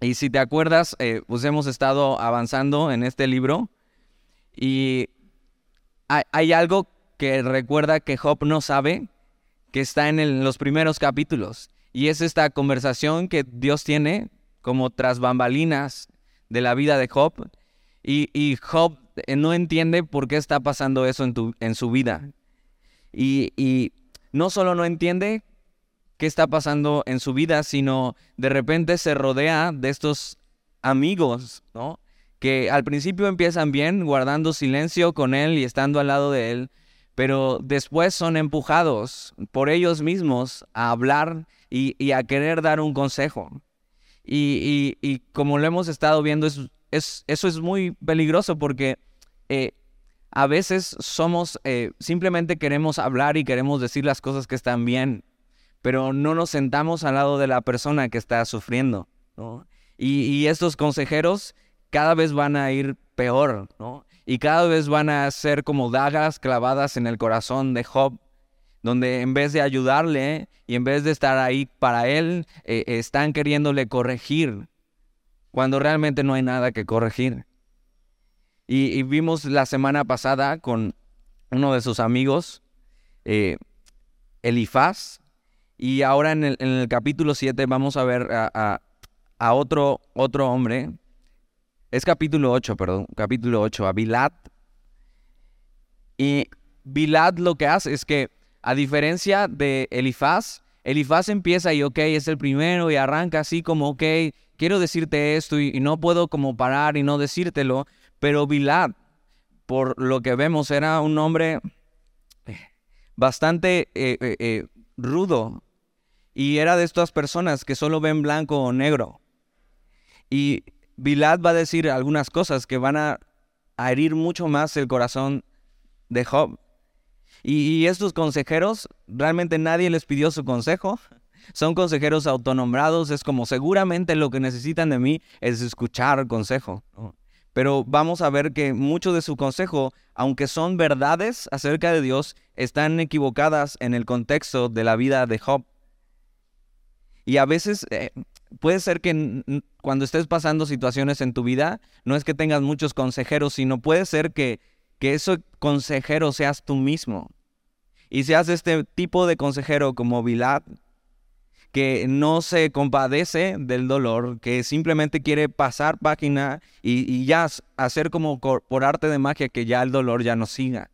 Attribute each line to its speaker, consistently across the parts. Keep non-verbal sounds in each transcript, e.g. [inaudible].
Speaker 1: Y si te acuerdas, eh, pues hemos estado avanzando en este libro y hay, algo que recuerda que Job no sabe, que está en, los primeros capítulos. Y es esta conversación que Dios tiene como tras bambalinas de la vida de Job. Y, Job eh, no entiende por qué está pasando eso en, su vida. Y, y no solo no entiende, qué está pasando en su vida, sino de repente se rodea de estos amigos, ¿no? Que al principio empiezan bien, guardando silencio con él y estando al lado de él, pero después son empujados por ellos mismos a hablar y, a querer dar un consejo. Y, como lo hemos estado viendo, es, eso es muy peligroso porque eh, a veces somos, eh, simplemente queremos hablar y queremos decir las cosas que están bien, pero no nos sentamos al lado de la persona que está sufriendo, ¿no? Y, estos consejeros cada vez van a ir peor, ¿no? Y cada vez van a ser como dagas clavadas en el corazón de Job, donde en vez de ayudarle y en vez de estar ahí para él, eh, están queriéndole corregir, cuando realmente no hay nada que corregir. Y, vimos la semana pasada con uno de sus amigos, eh, Elifaz, y ahora en el, capítulo 7 vamos a ver a, otro, otro hombre. Es capítulo 8, perdón, capítulo 8, a Bilad. Y Bilad lo que hace es que, a diferencia de Elifaz, Elifaz empieza y, ok, es el primero y arranca así como, ok, quiero decirte esto y, no puedo como parar y no decírtelo, pero Bilad, por lo que vemos, era un hombre bastante eh, eh, eh, rudo, y era de estas personas que solo ven blanco o negro. Y Bilad va a decir algunas cosas que van a, herir mucho más el corazón de Job. Y, estos consejeros, realmente nadie les pidió su consejo. Son consejeros autonombrados, es como seguramente lo que necesitan de mí es escuchar consejo. Pero vamos a ver que mucho de su consejo, aunque son verdades acerca de Dios, están equivocadas en el contexto de la vida de Job. Y a veces eh, puede ser que cuando estés pasando situaciones en tu vida, no es que tengas muchos consejeros, sino puede ser que, que ese consejero seas tú mismo. Y seas este tipo de consejero como Bilad, que no se compadece del dolor, que simplemente quiere pasar página y, y, ya hacer como por arte de magia que ya el dolor ya no siga.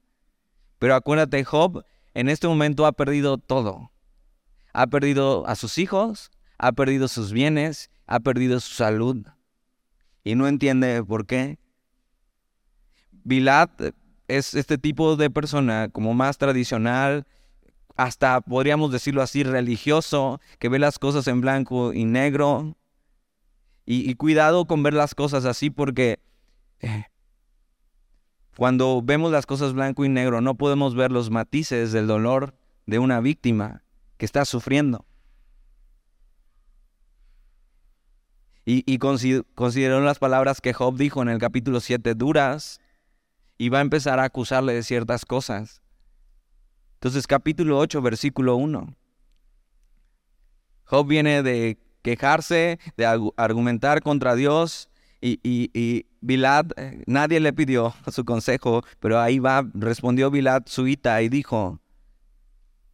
Speaker 1: Pero acuérdate, Job en este momento ha perdido todo ha perdido a sus hijos, ha perdido sus bienes, ha perdido su salud. Y no entiende por qué. Bilad es este tipo de persona como más tradicional, hasta podríamos decirlo así, religioso, que ve las cosas en blanco y negro. Y, cuidado con ver las cosas así porque eh, cuando vemos las cosas blanco y negro no podemos ver los matices del dolor de una víctima que está sufriendo. Y, consideró las palabras que Job dijo en el capítulo 7 duras y va a empezar a acusarle de ciertas cosas. Entonces capítulo 8, versículo 1. Job viene de quejarse, de argumentar contra Dios y, y, y Bilad, eh, nadie le pidió [laughs] su consejo, pero ahí va, respondió Bilad suita y dijo,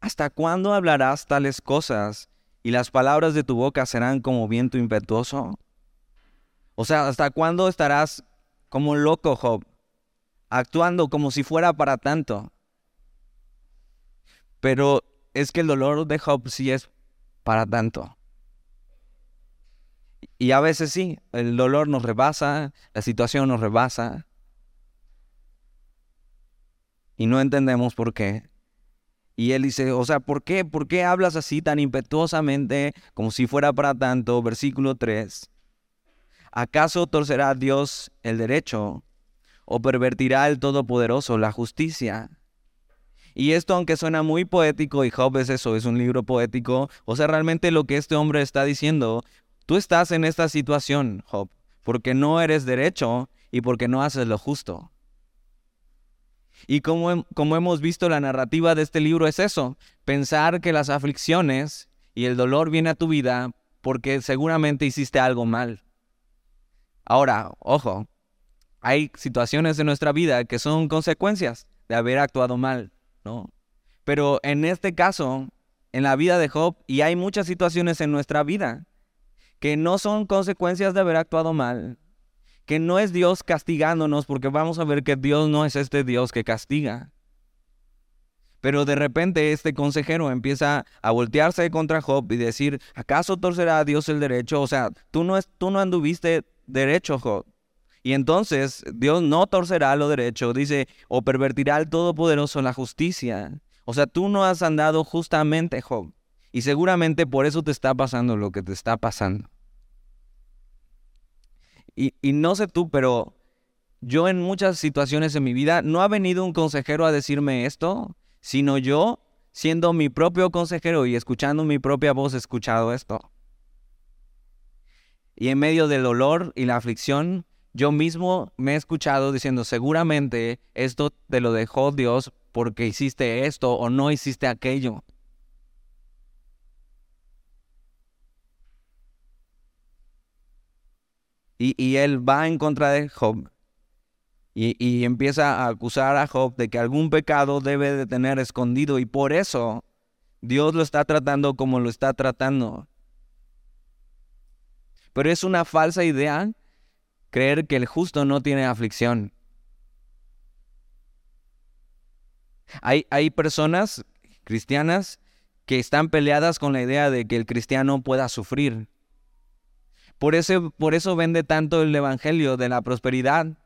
Speaker 1: ¿Hasta cuándo hablarás tales cosas y las palabras de tu boca serán como viento impetuoso? O sea, ¿hasta cuándo estarás como loco, Job, actuando como si fuera para tanto? Pero es que el dolor de Job sí es para tanto. Y a veces sí, el dolor nos rebasa, la situación nos rebasa. Y no entendemos por qué. Y él dice, o sea, ¿por qué? ¿Por qué hablas así tan impetuosamente como si fuera para tanto? Versículo 3. ¿Acaso torcerá Dios el derecho o pervertirá el Todopoderoso la justicia? Y esto, aunque suena muy poético, y Job es eso, es un libro poético, o sea, realmente lo que este hombre está diciendo, tú estás en esta situación, Job, porque no eres derecho y porque no haces lo justo. Y como, hemos visto, la narrativa de este libro es eso, pensar que las aflicciones y el dolor viene a tu vida porque seguramente hiciste algo mal. Ahora, ojo, hay situaciones en nuestra vida que son consecuencias de haber actuado mal, ¿no? Pero en este caso, en la vida de Job, y hay muchas situaciones en nuestra vida que no son consecuencias de haber actuado mal, que no es Dios castigándonos, porque vamos a ver que Dios no es este Dios que castiga. Pero de repente este consejero empieza a voltearse contra Job y decir, ¿acaso torcerá Dios el derecho? O sea, tú no, es, tú no anduviste derecho, Job. Y entonces Dios no torcerá lo derecho, dice, o pervertirá al Todopoderoso la justicia. O sea, tú no has andado justamente, Job. Y seguramente por eso te está pasando lo que te está pasando. Y, no sé tú, pero yo en muchas situaciones en mi vida no ha venido un consejero a decirme esto, sino yo, siendo mi propio consejero y escuchando mi propia voz, he escuchado esto. Y en medio del dolor y la aflicción, yo mismo me he escuchado diciendo, seguramente esto te lo dejó Dios porque hiciste esto o no hiciste aquello. Y, él va en contra de Job y, y, empieza a acusar a Job de que algún pecado debe de tener escondido y por eso Dios lo está tratando como lo está tratando. Pero es una falsa idea creer que el justo no tiene aflicción. Hay, hay personas cristianas que están peleadas con la idea de que el cristiano pueda sufrir. Por eso, por eso vende tanto el evangelio de la prosperidad,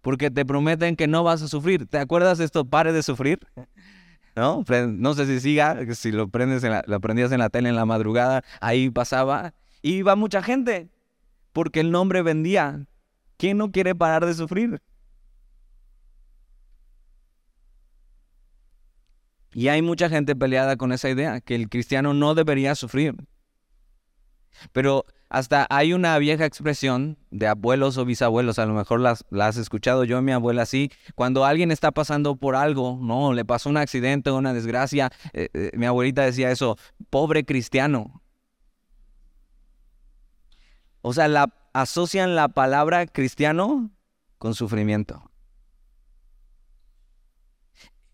Speaker 1: porque te prometen que no vas a sufrir. ¿Te acuerdas de esto? Pare de sufrir. ¿No? No sé si siga, si lo, prendes lo prendías en la tele en la madrugada, ahí pasaba. Y iba mucha gente, porque el nombre vendía. ¿Quién no quiere parar de sufrir? Y hay mucha gente peleada con esa idea, que el cristiano no debería sufrir. Pero hasta hay una vieja expresión de abuelos o bisabuelos, a lo mejor las, has escuchado yo, mi abuela así, cuando alguien está pasando por algo, no, le pasó un accidente una desgracia, eh, eh, mi abuelita decía eso, pobre cristiano. O sea, asocian la palabra cristiano con sufrimiento.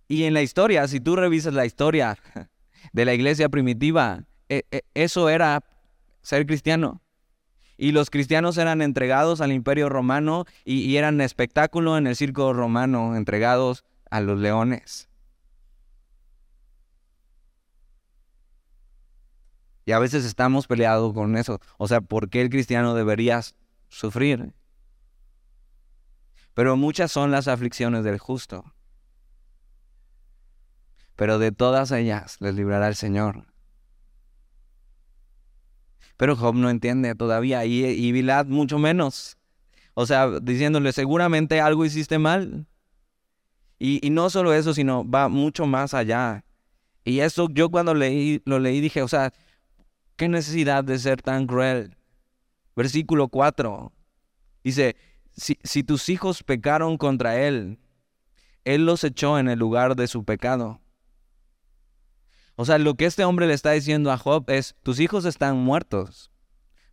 Speaker 1: Y en la historia, si tú revisas la historia de la iglesia primitiva, e, e, eso era ser cristiano. Y los cristianos eran entregados al imperio romano y, eran espectáculo en el circo romano, entregados a los leones. Y a veces estamos peleados con eso. O sea, ¿por qué el cristiano debería sufrir? Pero muchas son las aflicciones del justo. Pero de todas ellas les librará el Señor. Pero Job no entiende todavía y, y Bilad mucho menos. O sea, diciéndole, seguramente algo hiciste mal. Y, y, no solo eso, sino va mucho más allá. Y eso yo cuando leí, lo leí dije, o sea, ¿Qué necesidad de ser tan cruel? Versículo 4. Dice, si, si tus hijos pecaron contra él, él los echó en el lugar de su pecado. O sea, lo que este hombre le está diciendo a Job es, tus hijos están muertos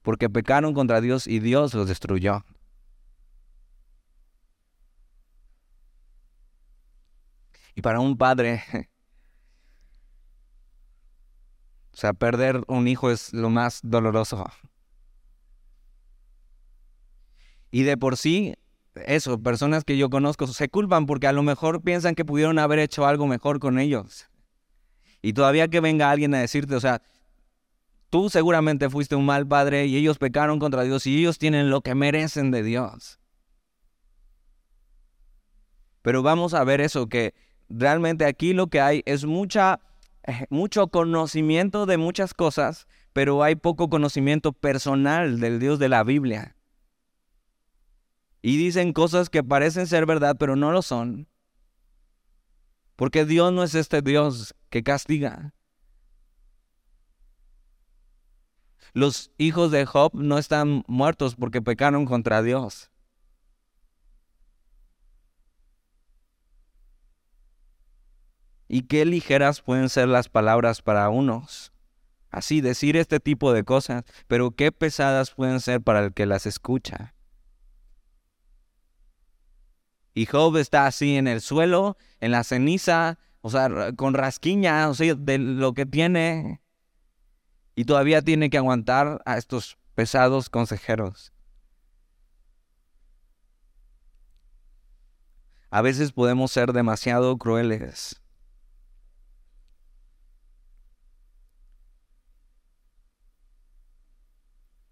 Speaker 1: porque pecaron contra Dios y Dios los destruyó. Y para un padre [laughs] O sea, perder un hijo es lo más doloroso. Y de por sí, eso, personas que yo conozco se culpan porque a lo mejor piensan que pudieron haber hecho algo mejor con ellos. Y todavía que venga alguien a decirte, o sea, tú seguramente fuiste un mal padre y ellos pecaron contra Dios y ellos tienen lo que merecen de Dios. Pero vamos a ver eso, que realmente aquí lo que hay es mucha eh, mucho conocimiento de muchas cosas, pero hay poco conocimiento personal del Dios de la Biblia. Y dicen cosas que parecen ser verdad, pero no lo son. Porque Dios no es este Dios que castiga. Los hijos de Job no están muertos porque pecaron contra Dios. Y qué ligeras pueden ser las palabras para unos. Así decir este tipo de cosas, pero qué pesadas pueden ser para el que las escucha. Y Job está así en el suelo, en la ceniza, o sea, con rasquiña, o sea, de lo que tiene. Y todavía tiene que aguantar a estos pesados consejeros. A veces podemos ser demasiado crueles.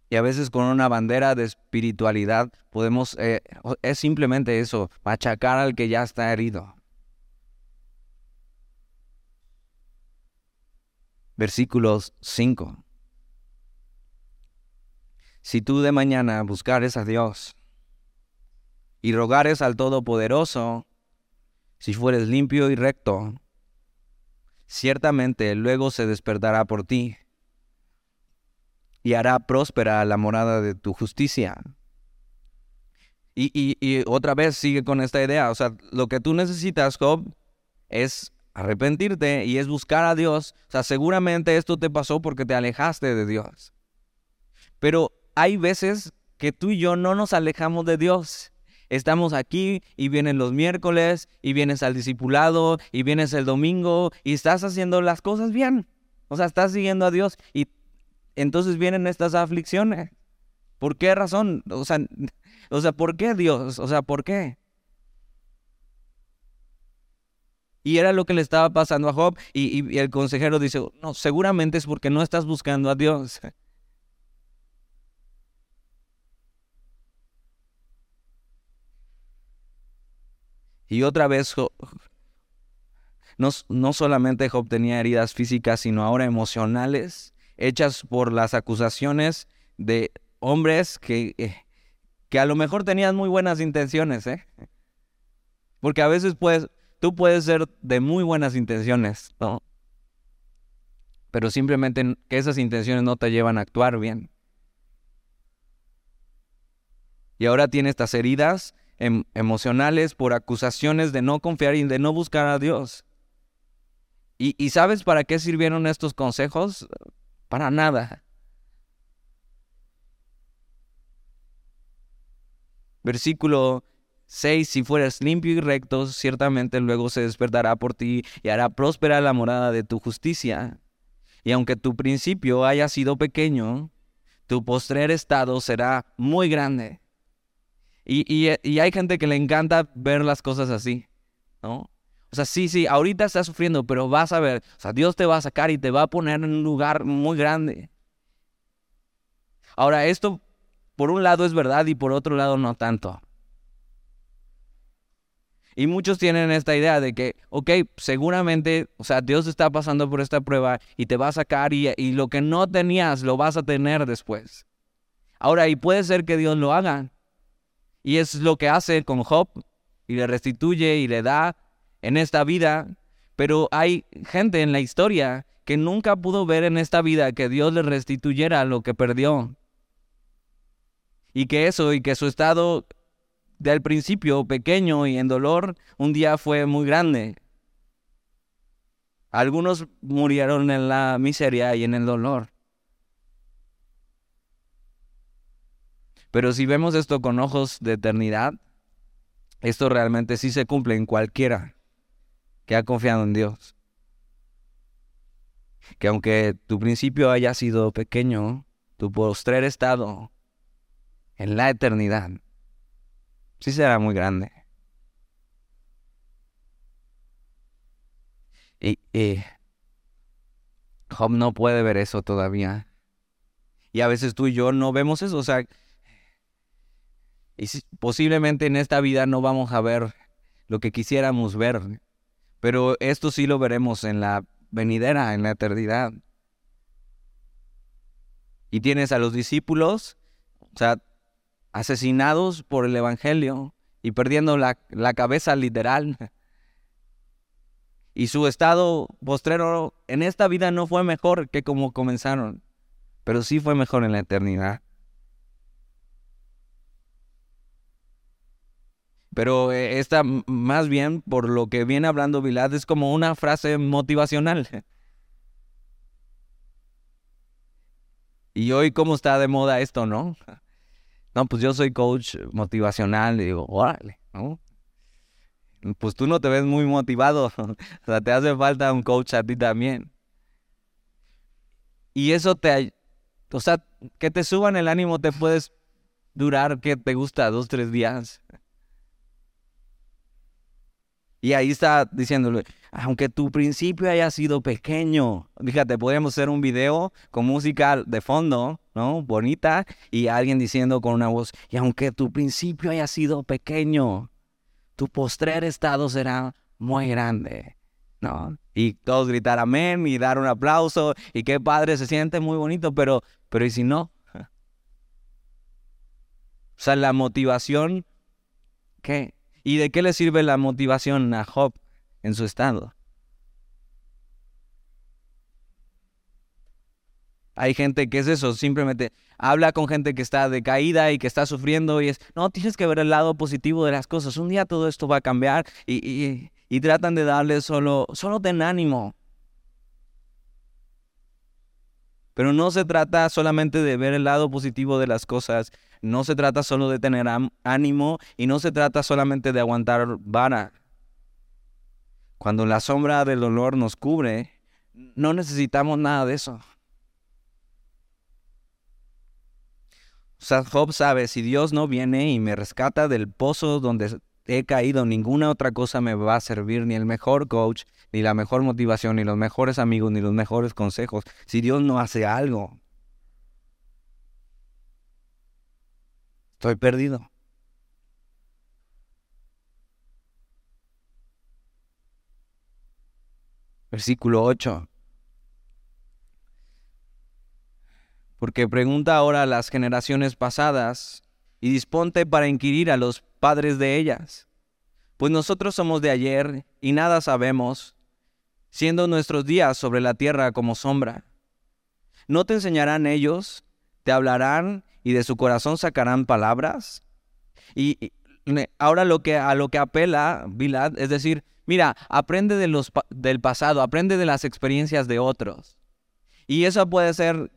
Speaker 1: Y a veces con una bandera de espiritualidad podemos, eh, es simplemente eso, machacar al que ya está herido. Versículos 5. Si tú de mañana buscares a Dios y rogares al Todopoderoso, si fueres limpio y recto, ciertamente luego se despertará por ti y hará próspera la morada de tu justicia. Y, y, otra vez sigue con esta idea, o sea, lo que tú necesitas, Job, es arrepentirte y es buscar a Dios. O sea, seguramente esto te pasó porque te alejaste de Dios. Pero hay veces que tú y yo no nos alejamos de Dios. Estamos aquí y vienen los miércoles y vienes al discipulado y vienes el domingo y estás haciendo las cosas bien. O sea, estás siguiendo a Dios y entonces vienen estas aflicciones. ¿Por qué razón? O sea, o sea, ¿por qué Dios? O sea, ¿por qué? Y era lo que le estaba pasando a Job y, el consejero dice, no, seguramente es porque no estás buscando a Dios. [laughs] Y otra vez, no, no solamente Job tenía heridas físicas, sino ahora emocionales hechas por las acusaciones de hombres que, eh, que a lo mejor tenían muy buenas intenciones, ¿eh? Porque a veces puedes, tú puedes ser de muy buenas intenciones, ¿no? Pero simplemente que esas intenciones no te llevan a actuar bien. Y ahora tiene estas heridas em, emocionales por acusaciones de no confiar y de no buscar a Dios. ¿Y, ¿Y sabes para qué sirvieron estos consejos? para nada. Versículo 6, si fueras limpio y recto, ciertamente luego se despertará por ti y hará próspera la morada de tu justicia. Y aunque tu principio haya sido pequeño, tu postrer estado será muy grande. Y, y, hay gente que le encanta ver las cosas así, ¿no? O sea, sí, sí, ahorita estás sufriendo, pero vas a ver, o sea, Dios te va a sacar y te va a poner en un lugar muy grande. Ahora, esto por un lado es verdad y por otro lado no tanto. Y muchos tienen esta idea de que, ok, seguramente, o sea, Dios está pasando por esta prueba y te va a sacar y, lo que no tenías lo vas a tener después. Ahora, y puede ser que Dios lo haga. Y es lo que hace con Job y le restituye y le da en esta vida, pero hay gente en la historia que nunca pudo ver en esta vida que Dios le restituyera lo que perdió. Y que eso, y que su estado del principio pequeño y en dolor, un día fue muy grande. Algunos murieron en la miseria y en el dolor. Pero si vemos esto con ojos de eternidad, esto realmente sí se cumple en cualquiera que ha confiado en Dios. Que aunque tu principio haya sido pequeño, tu postrer estado en la eternidad sí será muy grande. Y, Job no puede ver eso todavía. Y a veces tú y yo no vemos eso. O sea, y posiblemente en esta vida no vamos a ver lo que quisiéramos ver. Pero esto sí lo veremos en la venidera, en la eternidad. Y tienes a los discípulos, o sea, asesinados por el Evangelio y perdiendo la, la cabeza literal. [laughs] Y su estado postrero en esta vida no fue mejor que como comenzaron, pero sí fue mejor en la eternidad. Pero eh, esta, más bien, por lo que viene hablando Vilad, es como una frase motivacional. [laughs] Y hoy, ¿cómo está de moda esto, no? No, pues yo soy coach motivacional y digo, órale, ¿no? pues tú no te ves muy motivado. [laughs] o sea, te hace falta un coach a ti también. Y eso te, o sea, que te suban el ánimo te puedes durar, que te gusta, dos, tres días. Y ahí está diciéndole, aunque tu principio haya sido pequeño, fíjate, podemos hacer un video con música de fondo, ¿no? Bonita, y alguien diciendo con una voz, y aunque tu principio haya sido pequeño, tu postrer estado será muy grande, ¿no? Y todos gritar amén y dar un aplauso, y qué padre, se siente muy bonito, pero, pero ¿y si no? O sea, la motivación, ¿qué? ¿Y de qué le sirve la motivación a Job en su estado? Hay gente que es eso, simplemente habla con gente que está decaída y que está sufriendo y es, no, tienes que ver el lado positivo de las cosas. Un día todo esto va a cambiar y, y, tratan de darle solo, solo ten ánimo. Pero no se trata solamente de ver el lado positivo de las cosas, no se trata solo de tener ánimo y no se trata solamente de aguantar vara. Cuando la sombra del dolor nos cubre, no necesitamos nada de eso. O sea, Job sabe, si Dios no viene y me rescata del pozo donde he caído, ninguna otra cosa me va a servir, ni el mejor coach, ni la mejor motivación, ni los mejores amigos, ni los mejores consejos, si Dios no hace algo. Estoy perdido. Versículo 8. Porque pregunta ahora a las generaciones pasadas y disponte para inquirir a los padres de ellas. Pues nosotros somos de ayer y nada sabemos, siendo nuestros días sobre la tierra como sombra. ¿No te enseñarán ellos? ¿Te hablarán y de su corazón sacarán palabras. Y, ahora lo que, a lo que apela Bilad es decir, mira, aprende de los, del pasado, aprende de las experiencias de otros. Y eso puede ser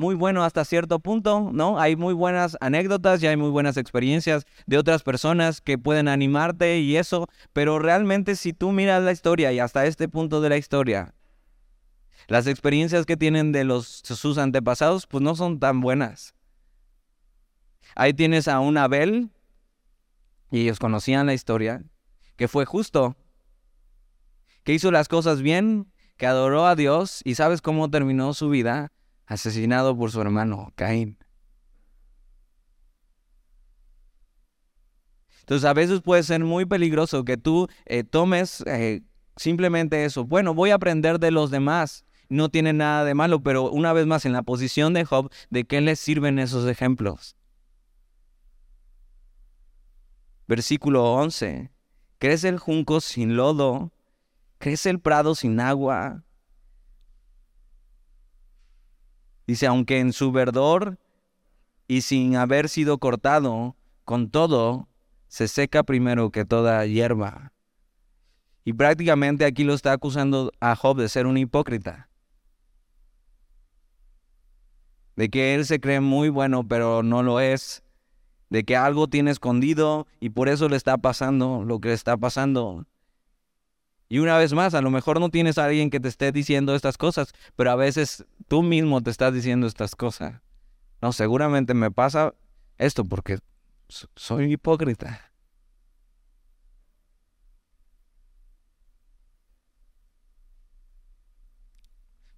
Speaker 1: muy bueno hasta cierto punto, ¿no? Hay muy buenas anécdotas y hay muy buenas experiencias de otras personas que pueden animarte y eso, pero realmente si tú miras la historia y hasta este punto de la historia, las experiencias que tienen de los sus antepasados pues no son tan buenas. Ahí tienes a un Abel, y ellos conocían la historia, que fue justo, que hizo las cosas bien, que adoró a Dios, y sabes cómo terminó su vida, asesinado por su hermano Caín. Entonces a veces puede ser muy peligroso que tú eh, tomes eh, simplemente eso. Bueno, voy a aprender de los demás. No tiene nada de malo, pero una vez más en la posición de Job, ¿de qué les sirven esos ejemplos? Versículo 11. Crece el junco sin lodo, crece el prado sin agua. Dice, aunque en su verdor y sin haber sido cortado, con todo, se seca primero que toda hierba. Y prácticamente aquí lo está acusando a Job de ser un hipócrita. De que él se cree muy bueno, pero no lo es de que algo tiene escondido y por eso le está pasando lo que le está pasando. Y una vez más, a lo mejor no tienes a alguien que te esté diciendo estas cosas, pero a veces tú mismo te estás diciendo estas cosas. No, seguramente me pasa esto porque soy hipócrita.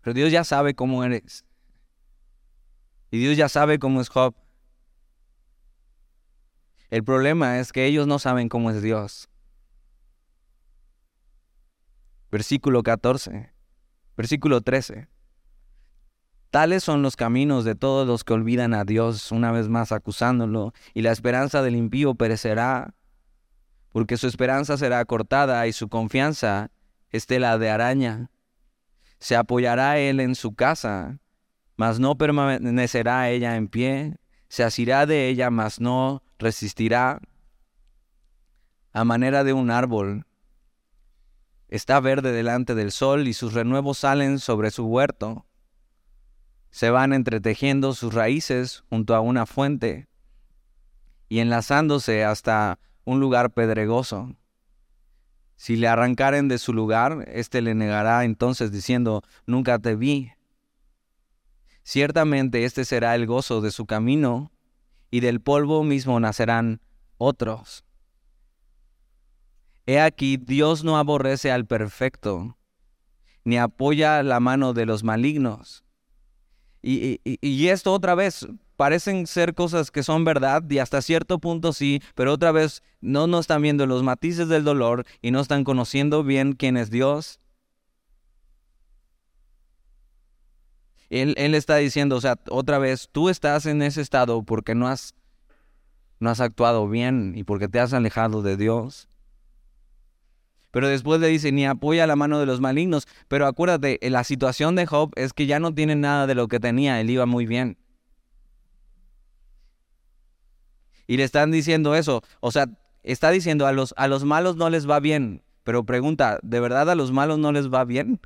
Speaker 1: Pero Dios ya sabe cómo eres. Y Dios ya sabe cómo es Job. El problema es que ellos no saben cómo es Dios. Versículo 14. Versículo 13. Tales son los caminos de todos los que olvidan a Dios, una vez más acusándolo, y la esperanza del impío perecerá, porque su esperanza será cortada y su confianza estela de araña. Se apoyará él en su casa, mas no permanecerá ella en pie, se asirá de ella, mas no resistirá a manera de un árbol. Está verde delante del sol y sus renuevos salen sobre su huerto. Se van entretejiendo sus raíces junto a una fuente y enlazándose hasta un lugar pedregoso. Si le arrancaren de su lugar, éste le negará entonces diciendo, nunca te vi. Ciertamente este será el gozo de su camino, y del polvo mismo nacerán otros. He aquí, Dios no aborrece al perfecto, ni apoya la mano de los malignos. Y, y, esto otra vez, parecen ser cosas que son verdad y hasta cierto punto sí, pero otra vez no nos están viendo los matices del dolor y no están conociendo bien quién es Dios. Él, él está diciendo, o sea, otra vez, tú estás en ese estado porque no has, no has actuado bien y porque te has alejado de Dios. Pero después le dice, ni apoya la mano de los malignos. Pero acuérdate, la situación de Job es que ya no tiene nada de lo que tenía, él iba muy bien. Y le están diciendo eso. O sea, está diciendo a los, a los malos no les va bien. Pero pregunta, ¿de verdad a los malos no les va bien?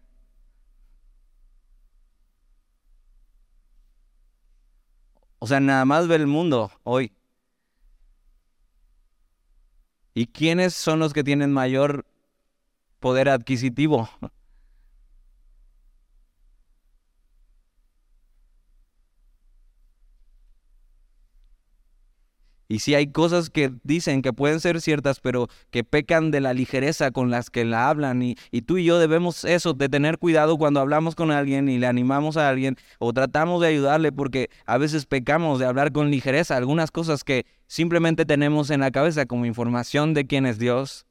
Speaker 1: O sea, nada más ve el mundo hoy. ¿Y quiénes son los que tienen mayor poder adquisitivo? Y si hay cosas que dicen que pueden ser ciertas, pero que pecan de la ligereza con las que la hablan. Y, y, tú y yo debemos eso, de tener cuidado cuando hablamos con alguien y le animamos a alguien o tratamos de ayudarle porque a veces pecamos de hablar con ligereza algunas cosas que simplemente tenemos en la cabeza como información de quién es Dios.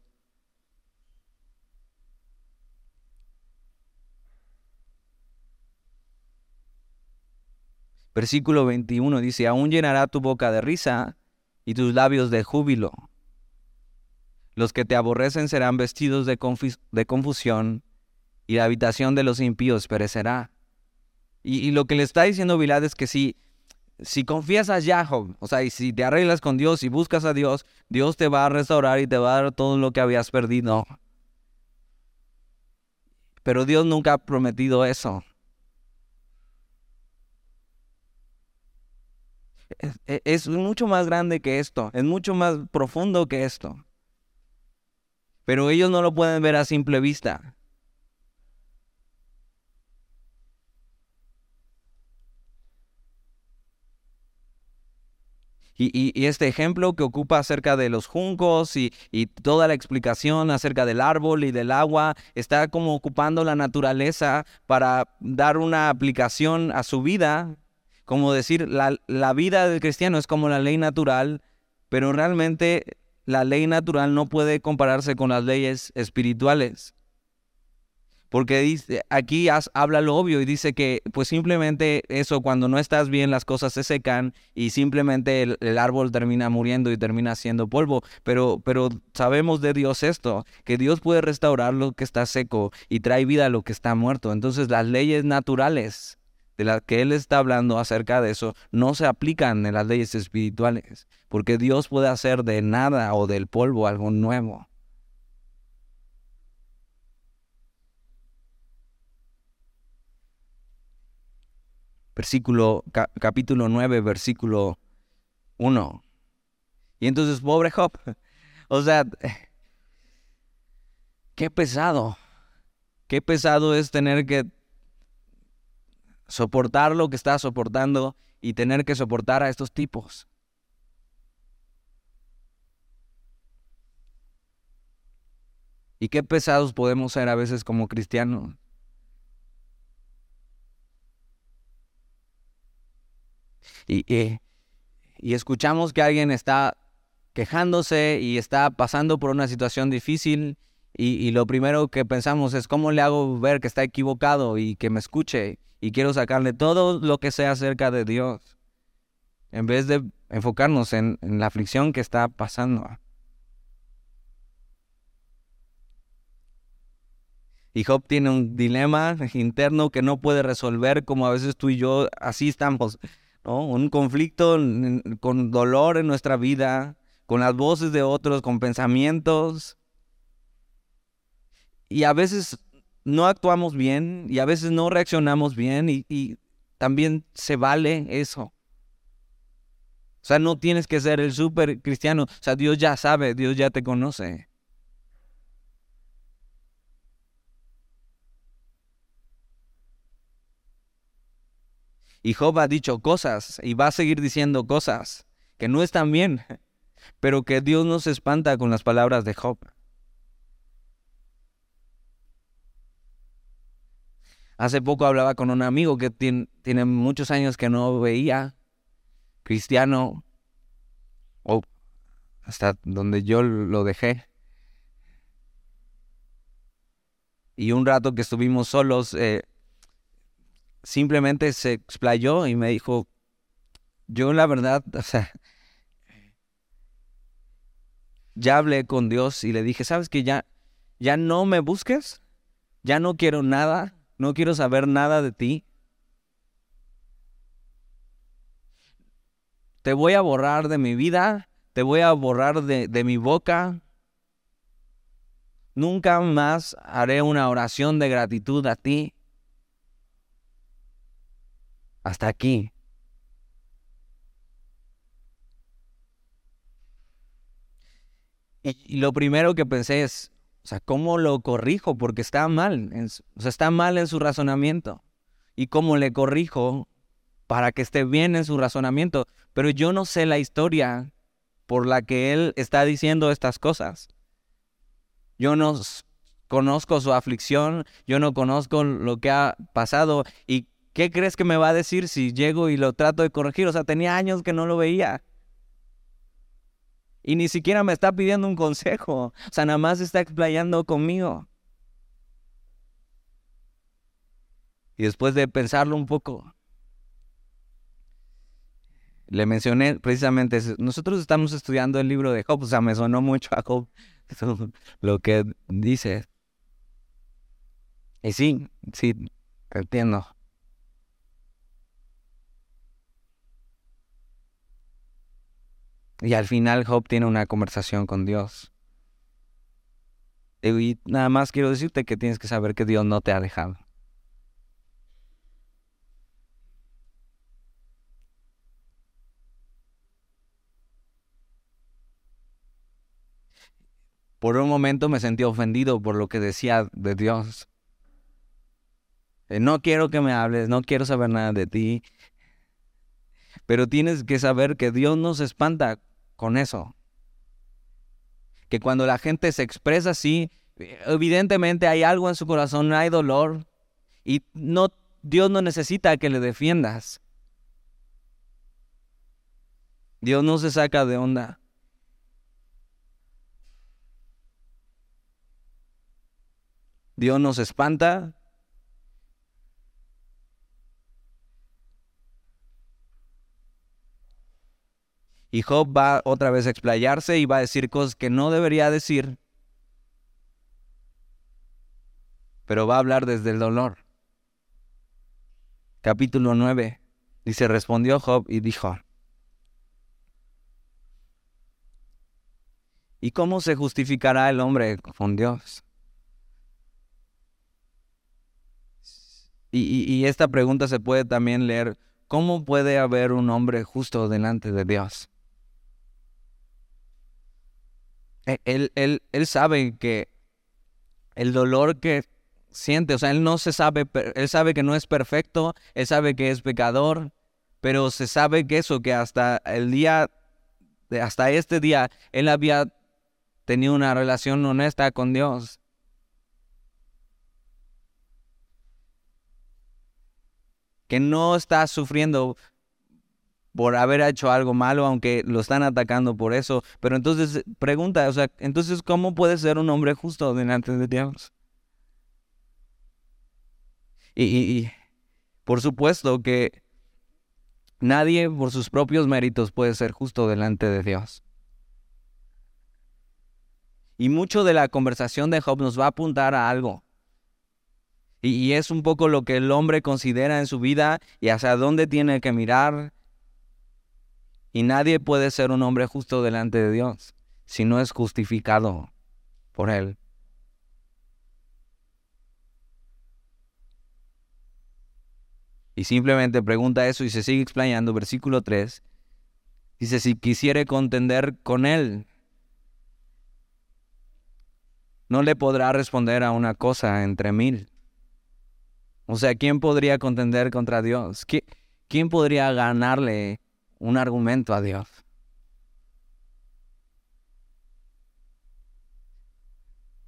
Speaker 1: Versículo 21 dice, aún llenará tu boca de risa y tus labios de júbilo. Los que te aborrecen serán vestidos de, confusión, y la habitación de los impíos perecerá. Y, lo que le está diciendo Bilad es que si, confías a o sea, y si te arreglas con Dios y buscas a Dios, Dios te va a restaurar y te va a dar todo lo que habías perdido. Pero Dios nunca ha prometido eso. E, es, mucho más grande que esto, es mucho más profundo que esto. Pero ellos no lo pueden ver a simple vista. Y, este ejemplo que ocupa acerca de los juncos y, y, toda la explicación acerca del árbol y del agua está como ocupando la naturaleza para dar una aplicación a su vida como decir, la, la vida del cristiano es como la ley natural, pero realmente la ley natural no puede compararse con las leyes espirituales. Porque dice, aquí habla lo obvio y dice que pues simplemente eso, cuando no estás bien las cosas se secan y simplemente el, árbol termina muriendo y termina siendo polvo. Pero, pero sabemos de Dios esto, que Dios puede restaurar lo que está seco y trae vida a lo que está muerto. Entonces las leyes naturales de las que él está hablando acerca de eso no se aplican en las leyes espirituales, porque Dios puede hacer de nada o del polvo algo nuevo. Versículo, capítulo 9, versículo 1. Y entonces, pobre Job, [laughs] o sea, [laughs] qué pesado, qué pesado es tener que soportar lo que está soportando y tener que soportar a estos tipos. Y qué pesados podemos ser a veces como cristianos. Y, y, escuchamos que alguien está quejándose y está pasando por una situación difícil y, lo primero que pensamos es cómo le hago ver que está equivocado y que me escuche y quiero sacarle todo lo que sea acerca de Dios, en vez de enfocarnos en, la aflicción que está pasando. Y Job tiene un dilema interno que no puede resolver, como a veces tú y yo así estamos, Un conflicto con dolor en nuestra vida, con las voces de otros, con pensamientos y a veces no actuamos bien y a veces no reaccionamos bien y, también se vale eso. O sea, no tienes que ser el súper cristiano. O sea, Dios ya sabe, Dios ya te conoce. Y Job ha dicho cosas y va a seguir diciendo cosas que no están bien, [laughs] pero que Dios no se espanta con las palabras de Job. Hace poco hablaba con un amigo que tiene, muchos años que no veía, cristiano, o hasta donde yo lo dejé. Y un rato que estuvimos solos, eh, simplemente se explayó y me dijo, yo la verdad, [laughs] o sea, ya hablé con Dios y le dije, ¿sabes que ya, ya no me busques? Ya no quiero nada, no quiero saber nada de ti. Te voy a borrar de mi vida, te voy a borrar de, de mi boca. Nunca más haré una oración de gratitud a ti. Hasta aquí. Y, lo primero que pensé es, o sea, ¿cómo lo corrijo? Porque está mal, o sea, está mal en su razonamiento. ¿Y cómo le corrijo para que esté bien en su razonamiento? Pero yo no sé la historia por la que él está diciendo estas cosas. Yo no conozco su aflicción, yo no conozco lo que ha pasado. ¿Y qué crees que me va a decir si llego y lo trato de corregir? O sea, tenía años que no lo veía. Y ni siquiera me está pidiendo un consejo. O sea, nada más está explayando conmigo. Y después de pensarlo un poco, le mencioné precisamente, nosotros estamos estudiando el libro de Job, o sea, me sonó mucho a Job [laughs] lo que dice. Y sí, sí, entiendo. Y al final Job tiene una conversación con Dios. Y nada más quiero decirte que tienes que saber que Dios no te ha dejado. Por un momento me sentí ofendido por lo que decía de Dios. Eh, no quiero que me hables, no quiero saber nada de ti. Pero tienes que saber que Dios no se espanta con eso. Que cuando la gente se expresa así, evidentemente hay algo en su corazón, hay dolor. Y no, Dios no necesita que le defiendas. Dios no se saca de onda. Dios nos espanta Y Job va otra vez a explayarse y va a decir cosas que no debería decir, pero va a hablar desde el dolor. Capítulo 9. Dice, respondió Job y dijo, ¿y cómo se justificará el hombre con Dios? Y, y, esta pregunta se puede también leer, ¿cómo puede haber un hombre justo delante de Dios? E, él, él, él sabe que el dolor que siente, o sea, él no se sabe, él sabe que no es perfecto, él sabe que es pecador, pero se sabe que eso, que hasta el día, hasta este día, él había tenido una relación honesta con Dios. Que no está sufriendo por haber hecho algo malo, aunque lo están atacando por eso. Pero entonces, pregunta, o sea, entonces, ¿cómo puede ser un hombre justo delante de Dios? Y, y, por supuesto que nadie por sus propios méritos puede ser justo delante de Dios. Y mucho de la conversación de Job nos va a apuntar a algo. Y, y, es un poco lo que el hombre considera en su vida y hacia dónde tiene que mirar y nadie puede ser un hombre justo delante de Dios si no es justificado por Él. Y simplemente pregunta eso y se sigue explayando. Versículo 3. Dice, si quisiere contender con Él, no le podrá responder a una cosa entre mil. O sea, ¿quién podría contender contra Dios? ¿quién podría ganarle un argumento a Dios?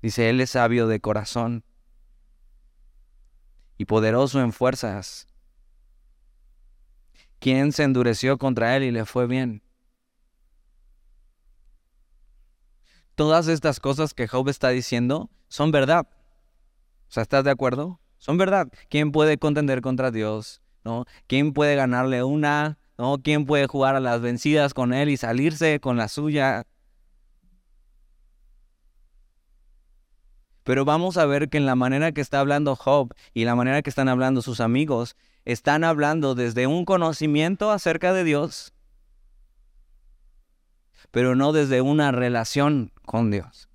Speaker 1: Dice, Él es sabio de corazón y poderoso en fuerzas. ¿Quién se endureció contra Él y le fue bien? Todas estas cosas que Job está diciendo son verdad. O sea, ¿estás de acuerdo? Son verdad. ¿Quién puede contender contra Dios? ¿No? ¿Quién puede ganarle una? ¿No? ¿Quién puede jugar a las vencidas con él y salirse con la suya? Pero vamos a ver que en la manera que está hablando Job y la manera que están hablando sus amigos, están hablando desde un conocimiento acerca de Dios, pero no desde una relación con Dios.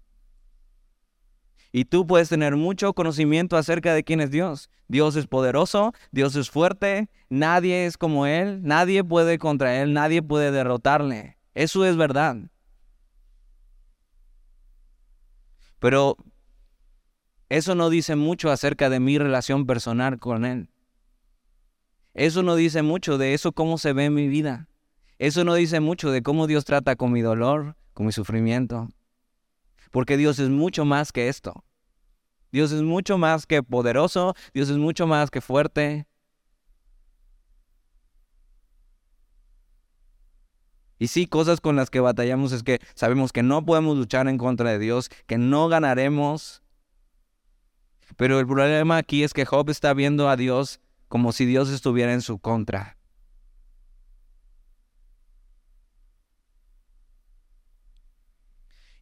Speaker 1: Y tú puedes tener mucho conocimiento acerca de quién es Dios. Dios es poderoso, Dios es fuerte, nadie es como Él, nadie puede contra Él, nadie puede derrotarle. Eso es verdad. Pero eso no dice mucho acerca de mi relación personal con Él. Eso no dice mucho de eso cómo se ve en mi vida. Eso no dice mucho de cómo Dios trata con mi dolor, con mi sufrimiento. Porque Dios es mucho más que esto. Dios es mucho más que poderoso, Dios es mucho más que fuerte. Y sí, cosas con las que batallamos es que sabemos que no podemos luchar en contra de Dios, que no ganaremos, pero el problema aquí es que Job está viendo a Dios como si Dios estuviera en su contra.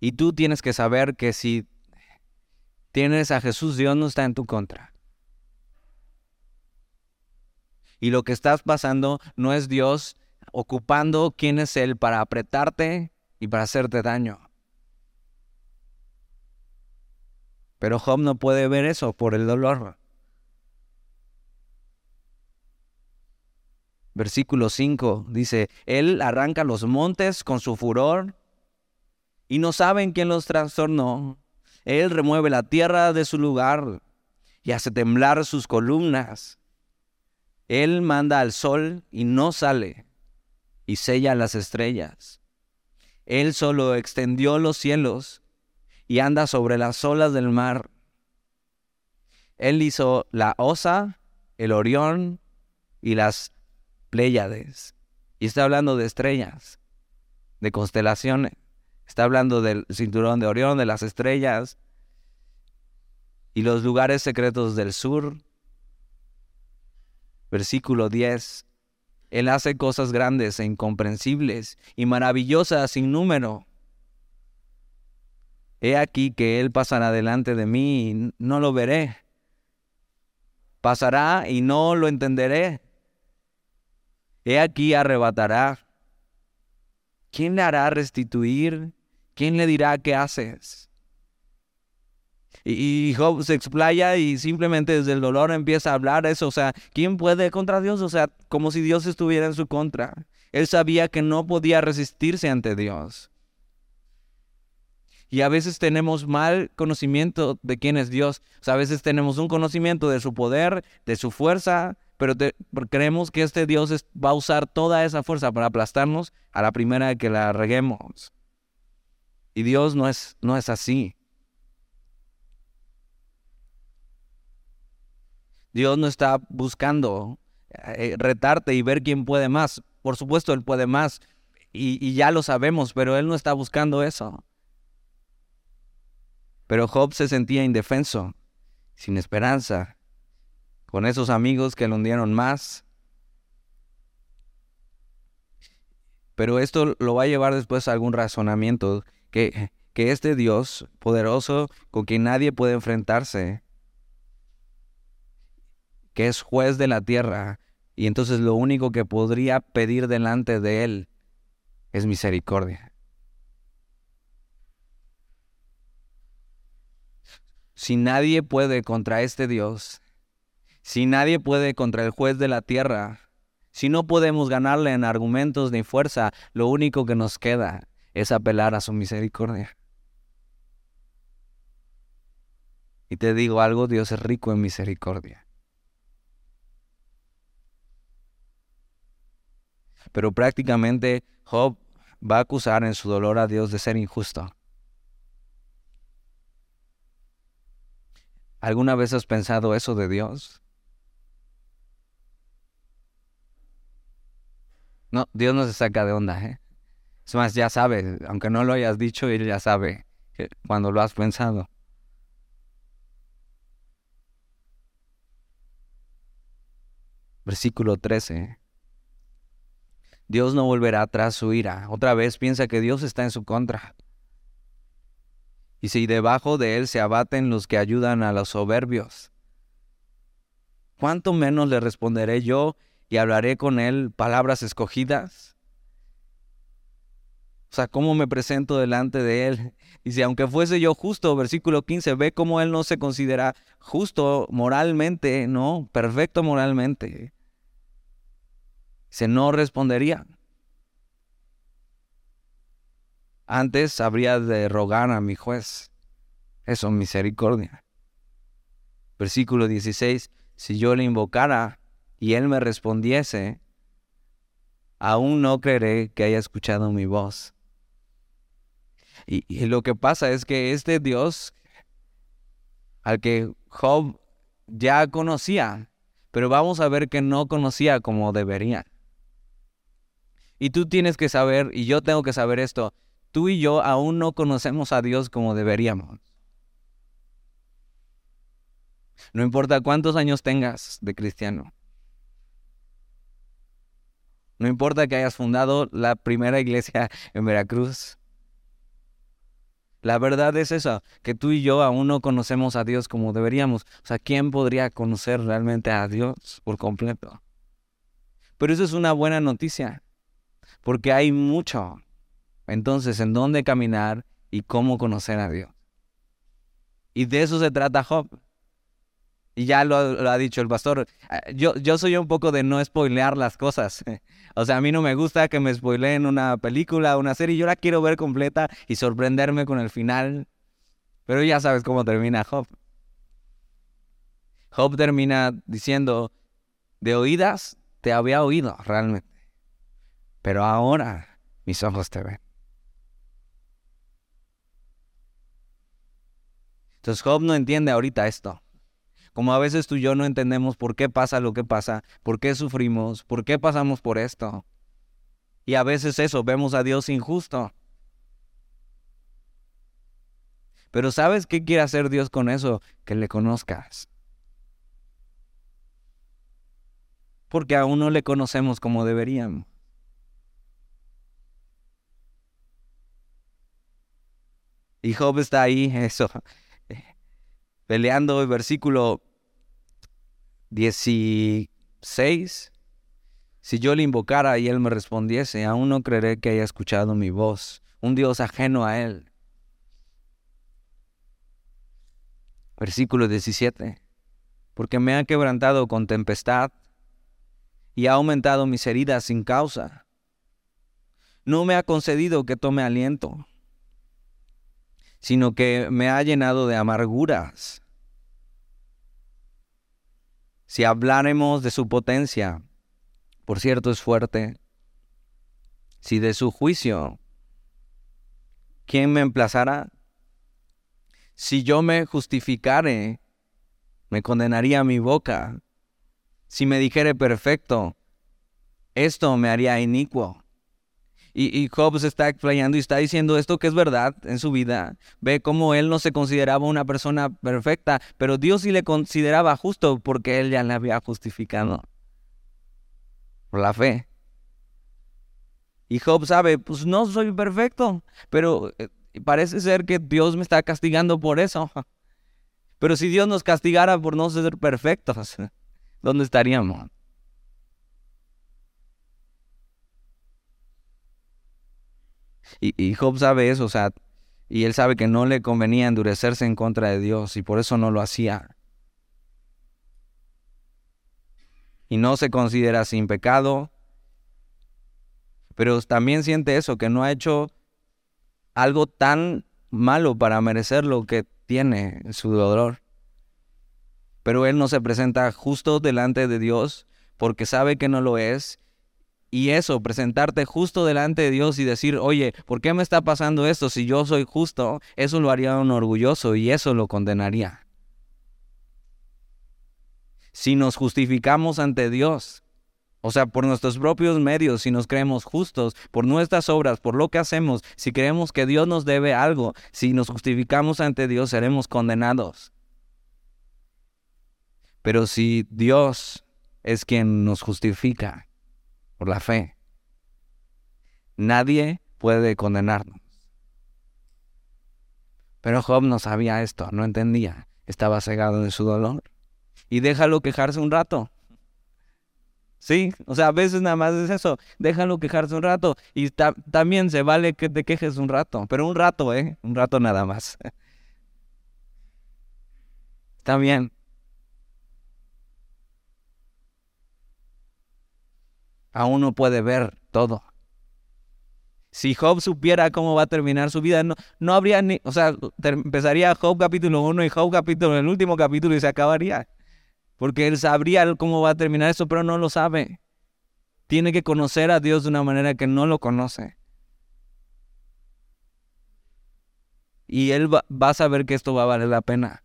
Speaker 1: Y tú tienes que saber que si tienes a Jesús, Dios no está en tu contra. Y lo que estás pasando no es Dios ocupando quién es Él para apretarte y para hacerte daño. Pero Job no puede ver eso por el dolor. Versículo 5 dice, Él arranca los montes con su furor y no saben quién los trastornó. Él remueve la tierra de su lugar y hace temblar sus columnas. Él manda al sol y no sale y sella las estrellas. Él solo extendió los cielos y anda sobre las olas del mar. Él hizo la Osa, el Orión y las Pléyades. Y está hablando de estrellas, de constelaciones. Está hablando del cinturón de Orión, de las estrellas y los lugares secretos del sur. Versículo 10. Él hace cosas grandes e incomprensibles y maravillosas sin número. He aquí que Él pasará delante de mí y no lo veré. Pasará y no lo entenderé. He aquí arrebatará. ¿Quién le hará restituir? ¿Quién le dirá qué haces? Y, Job se explaya y simplemente desde el dolor empieza a hablar eso. O sea, ¿quién puede contra Dios? O sea, como si Dios estuviera en su contra. Él sabía que no podía resistirse ante Dios. Y a veces tenemos mal conocimiento de quién es Dios. O sea, a veces tenemos un conocimiento de su poder, de su fuerza, pero creemos que este Dios va a usar toda esa fuerza para aplastarnos a la primera que la reguemos. Y Dios no es, no es así. Dios no está buscando eh, retarte y ver quién puede más. Por supuesto, Él puede más y ya lo sabemos, pero Él no está buscando eso. Pero Job se sentía indefenso, sin esperanza, con esos amigos que lo hundieron más. Pero esto lo va a llevar después a algún razonamiento, que, que este Dios poderoso con quien nadie puede enfrentarse, que es juez de la tierra, y entonces lo único que podría pedir delante de él es misericordia. si nadie puede contra este Dios, si nadie puede contra el juez de la tierra, si no podemos ganarle en argumentos ni fuerza, lo único que nos queda es apelar a su misericordia. Y te digo algo, Dios es rico en misericordia. pero prácticamente Job va a acusar en su dolor a Dios de ser injusto. ¿Alguna vez has pensado eso de Dios? No, Dios no se saca de onda, ¿eh? Es más, ya sabe, aunque no lo hayas dicho, Él ya sabe cuando lo has pensado. Versículo 13. Dios no volverá atrás su ira. Otra vez piensa que Dios está en su contra. Y si debajo de él se abaten los que ayudan a los soberbios, ¿cuánto menos le responderé yo y hablaré con él palabras escogidas? O sea, ¿cómo me presento delante de él? Dice, aunque fuese yo justo, versículo 15, ve cómo él no se considera justo moralmente, ¿no? Perfecto moralmente se no respondería. Antes habría de rogar a mi juez. Eso, misericordia. Versículo 16. Si yo le invocara y él me respondiese, aún no creeré que haya escuchado mi voz. Y, lo que pasa es que este Dios, al que Job ya conocía, pero vamos a ver que no conocía como debería. Y tú tienes que saber, y yo tengo que saber esto, tú y yo aún no conocemos a Dios como deberíamos. No importa cuántos años tengas de cristiano. No importa que hayas fundado la primera iglesia en Veracruz. La verdad es esa, que tú y yo aún no conocemos a Dios como deberíamos. O sea, ¿quién podría conocer realmente a Dios por completo? Pero eso es una buena noticia porque hay mucho. Entonces, ¿en dónde caminar y cómo conocer a Dios? Y de eso se trata Job. Y ya lo, ha dicho el pastor. Ah, yo, yo soy un poco de no spoilear las cosas. [laughs] O sea, a mí no me gusta que me spoileen una película, una serie. Yo la quiero ver completa y sorprenderme con el final. Pero ya sabes cómo termina Job. Job termina diciendo, de oídas te había oído realmente pero ahora mis ojos te ven. Entonces Job no entiende ahorita esto. Como a veces tú y yo no entendemos por qué pasa lo que pasa, por qué sufrimos, por qué pasamos por esto. Y a veces eso, vemos a Dios injusto. Pero ¿sabes qué quiere hacer Dios con eso? Que le conozcas. Porque aún no le conocemos como deberíamos. Y Job está ahí, [laughs] eso, peleando el versículo 16. Si yo le invocara y él me respondiese, aún no creeré que haya escuchado mi voz, un Dios ajeno a él. Versículo 17. Porque me ha quebrantado con tempestad y ha aumentado mis heridas sin causa. No me ha concedido que tome aliento sino que me ha llenado de amarguras. Si habláremos de su potencia, por cierto es fuerte, si de su juicio, ¿quién me emplazará? Si yo me justificare, me condenaría mi boca. Si me dijere perfecto, esto me haría inicuo. Y, Job se está explayando y está diciendo esto que es verdad en su vida. Ve cómo él no se consideraba una persona perfecta, pero Dios sí le consideraba justo porque él ya le había justificado por la fe. Y Job sabe, pues no soy perfecto, pero eh, parece ser que Dios me está castigando por eso. [laughs] Pero si Dios nos castigara por no ser perfectos, [laughs] ¿dónde estaríamos? Y, Job sabe eso, o sea, y él sabe que no le convenía endurecerse en contra de Dios y por eso no lo hacía. Y no se considera sin pecado, pero también siente eso, que no ha hecho algo tan malo para merecer lo que tiene su dolor. Pero él no se presenta justo delante de Dios porque sabe que no lo es Y eso, presentarte justo delante de Dios y decir, oye, ¿por qué me está pasando esto si yo soy justo? Eso lo haría un orgulloso y eso lo condenaría. Si nos justificamos ante Dios, o sea, por nuestros propios medios, si nos creemos justos, por nuestras obras, por lo que hacemos, si creemos que Dios nos debe algo, si nos justificamos ante Dios, seremos condenados. Pero si Dios es quien nos justifica, por la fe. Nadie puede condenarnos. Pero Job no sabía esto, no entendía, estaba cegado de su dolor. Y déjalo quejarse un rato. Sí, o sea, a veces nada más es eso, déjalo quejarse un rato. Y también se vale que te quejes un rato, pero un rato, ¿eh? Un rato nada más. [laughs] Está bien. Aún no puede ver todo. Si Job supiera cómo va a terminar su vida, no, no habría ni, o sea, empezaría Job capítulo 1 y Job capítulo, el último capítulo y se acabaría. Porque él sabría cómo va a terminar eso, pero no lo sabe. Tiene que conocer a Dios de una manera que no lo conoce. Y él va a saber que esto va a valer la pena.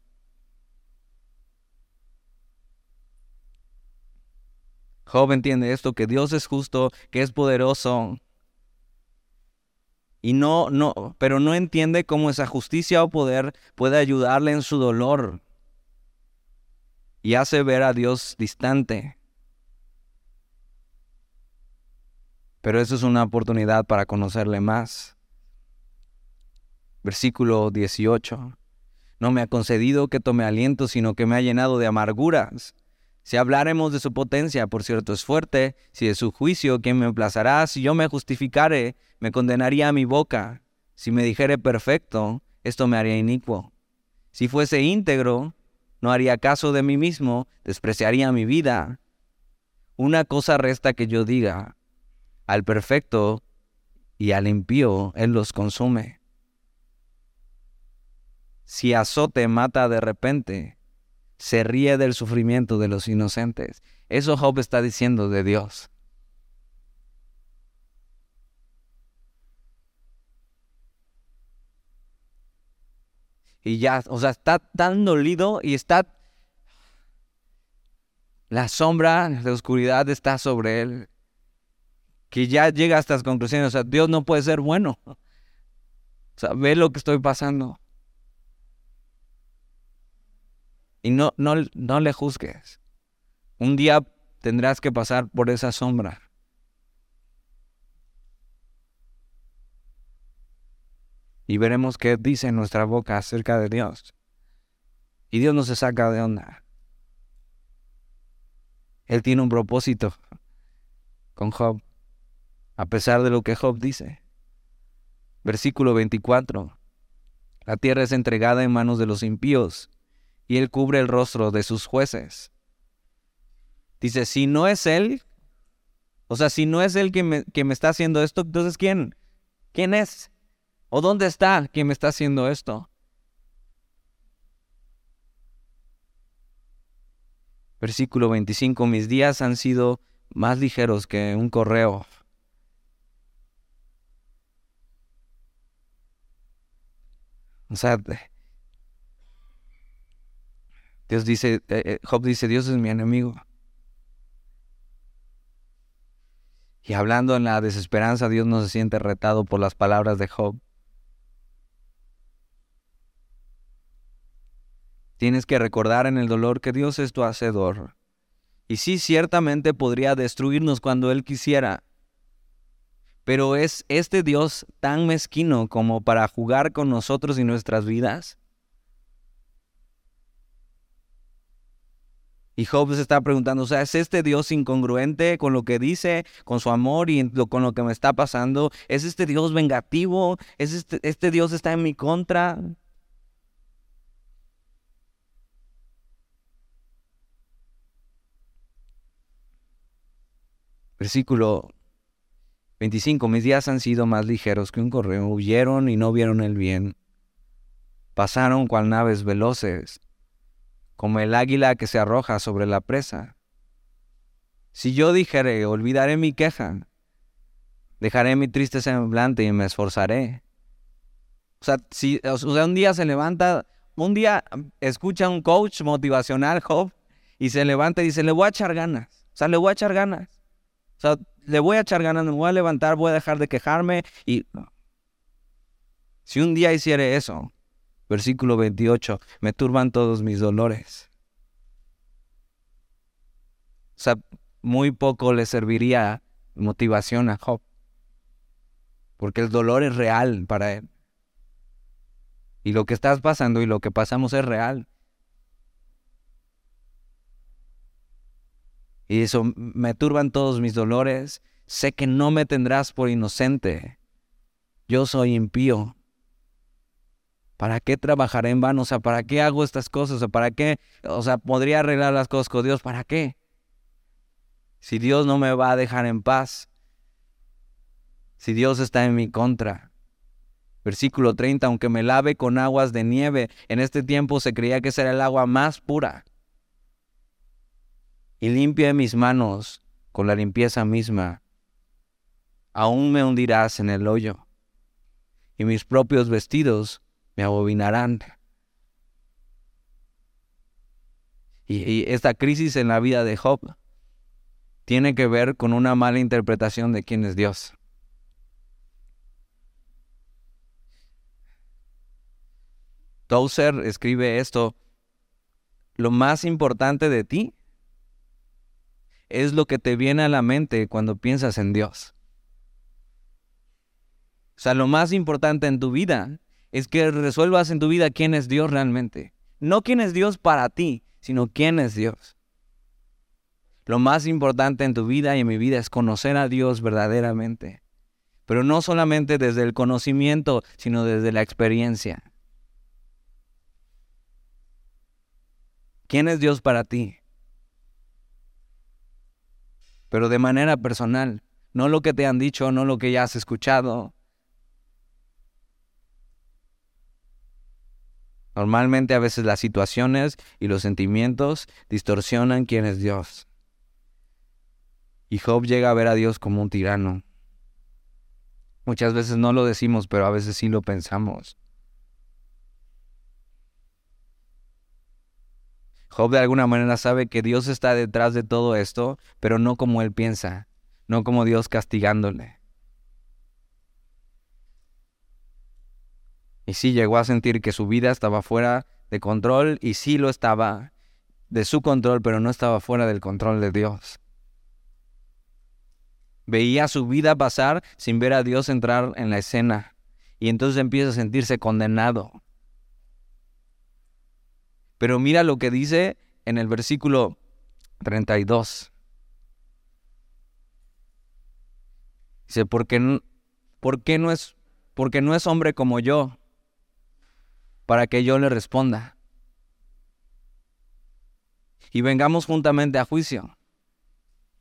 Speaker 1: Job entiende esto, que Dios es justo, que es poderoso. Y no, no, pero no entiende cómo esa justicia o poder puede ayudarle en su dolor. Y hace ver a Dios distante. Pero eso es una oportunidad para conocerle más. Versículo 18. No me ha concedido que tome aliento, sino que me ha llenado de amarguras. Si habláremos de su potencia, por cierto, es fuerte, si de su juicio, ¿quién me emplazará? Si yo me justificare, me condenaría a mi boca. Si me dijere perfecto, esto me haría inicuo. Si fuese íntegro, no haría caso de mí mismo, despreciaría mi vida. Una cosa resta que yo diga, al perfecto y al impío, él los consume. Si azote mata de repente, se ríe del sufrimiento de los inocentes. Eso Job está diciendo de Dios. Y ya, o sea, está tan dolido y está... La sombra de oscuridad está sobre él. Que ya llega a estas conclusiones. O sea, Dios no puede ser bueno. O sea, ve lo que estoy pasando. Y no, no, no le juzgues. Un día tendrás que pasar por esa sombra. Y veremos qué dice nuestra boca acerca de Dios. Y Dios no se saca de onda. Él tiene un propósito con Job, a pesar de lo que Job dice. Versículo 24. La tierra es entregada en manos de los impíos y él cubre el rostro de sus jueces. Dice, si no es él, o sea, si no es él que me, que me está haciendo esto, entonces ¿quién? ¿Quién es? ¿O dónde está quien me está haciendo esto? Versículo 25, mis días han sido más ligeros que un correo. O sea, Dios dice, eh, eh, Job dice, Dios es mi enemigo. Y hablando en la desesperanza, Dios no se siente retado por las palabras de Job. Tienes que recordar en el dolor que Dios es tu hacedor. Y sí, ciertamente podría destruirnos cuando Él quisiera. Pero es este Dios tan mezquino como para jugar con nosotros y nuestras vidas. Y Job se está preguntando, o sea, ¿es este Dios incongruente con lo que dice, con su amor y con lo que me está pasando? ¿Es este Dios vengativo? ¿Es este, este Dios está en mi contra? Versículo 25. Mis días han sido más ligeros que un correo. Huyeron y no vieron el bien. Pasaron cual naves veloces como el águila que se arroja sobre la presa. Si yo dijere, olvidaré mi queja, Dejaré mi triste semblante y me esforzaré. O sea, si un día se levanta, un día escucha a un coach motivacional, Job, y se levanta y dice, le voy a echar ganas. O sea, le voy a echar ganas. O sea, le voy a echar ganas, me voy a levantar, voy a dejar de quejarme. Y si un día hiciere eso, versículo 28, me turban todos mis dolores. O sea, muy poco le serviría motivación a Job. Porque el dolor es real para él. Y lo que estás pasando y lo que pasamos es real. Y eso me turban todos mis dolores. Sé que no me tendrás por inocente. Yo soy impío. ¿Para qué trabajaré en vano? O sea, ¿para qué hago estas cosas? O sea, ¿para qué? O sea, podría arreglar las cosas con Dios. ¿Para qué? Si Dios no me va a dejar en paz. Si Dios está en mi contra. Versículo 30, aunque me lave con aguas de nieve, en este tiempo se creía que será el agua más pura. Y limpie mis manos con la limpieza misma. Aún me hundirás en el hoyo, y mis propios vestidos me abobinarán. Y, esta crisis en la vida de Job tiene que ver con una mala interpretación de quién es Dios. Tozer escribe esto, lo más importante de ti es lo que te viene a la mente cuando piensas en Dios. O sea, lo más importante en tu vida es que resuelvas en tu vida quién es Dios realmente. No quién es Dios para ti, sino quién es Dios. Lo más importante en tu vida y en mi vida es conocer a Dios verdaderamente. Pero no solamente desde el conocimiento, sino desde la experiencia. ¿Quién es Dios para ti? Pero de manera personal, no lo que te han dicho, no lo que ya has escuchado. Normalmente a veces las situaciones y los sentimientos distorsionan quién es Dios. Y Job llega a ver a Dios como un tirano. Muchas veces no lo decimos, pero a veces sí lo pensamos. Job de alguna manera sabe que Dios está detrás de todo esto, pero no como él piensa, no como Dios castigándole. Y sí llegó a sentir que su vida estaba fuera de control y sí lo estaba de su control, pero no estaba fuera del control de Dios. Veía su vida pasar sin ver a Dios entrar en la escena y entonces empieza a sentirse condenado. Pero mira lo que dice en el versículo 32. Dice, porque, ¿por qué no es, porque no es hombre como yo para que yo le responda? Y vengamos juntamente a juicio.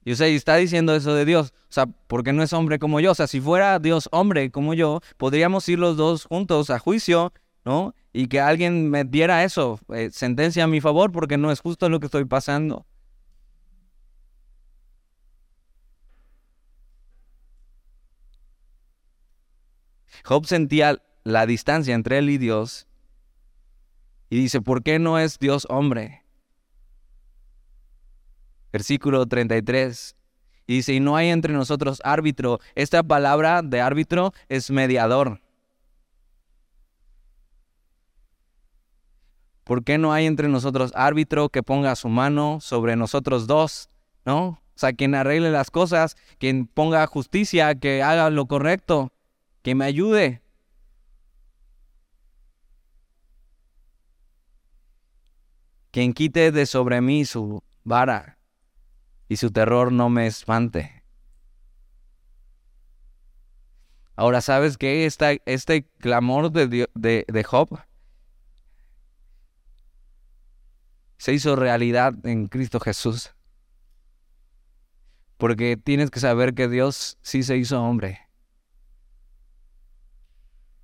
Speaker 1: Y y está diciendo eso de Dios. O sea, porque no es hombre como yo. O sea, si fuera Dios hombre como yo, podríamos ir los dos juntos a juicio, ¿no? y que alguien me diera eso, eh, sentencia a mi favor, porque no es justo lo que estoy pasando. Job sentía la distancia entre él y Dios y dice, ¿por qué no es Dios hombre? Versículo 33. Y dice, y no hay entre nosotros árbitro. Esta palabra de árbitro es mediador. ¿Por qué no hay entre nosotros árbitro que ponga su mano sobre nosotros dos? ¿No? O sea, quien arregle las cosas, quien ponga justicia, que haga lo correcto, que me ayude. Quien quite de sobre mí su vara y su terror no me espante. Ahora, ¿sabes qué? este clamor de, de, de Job se hizo realidad en Cristo Jesús. Porque tienes que saber que Dios sí se hizo hombre.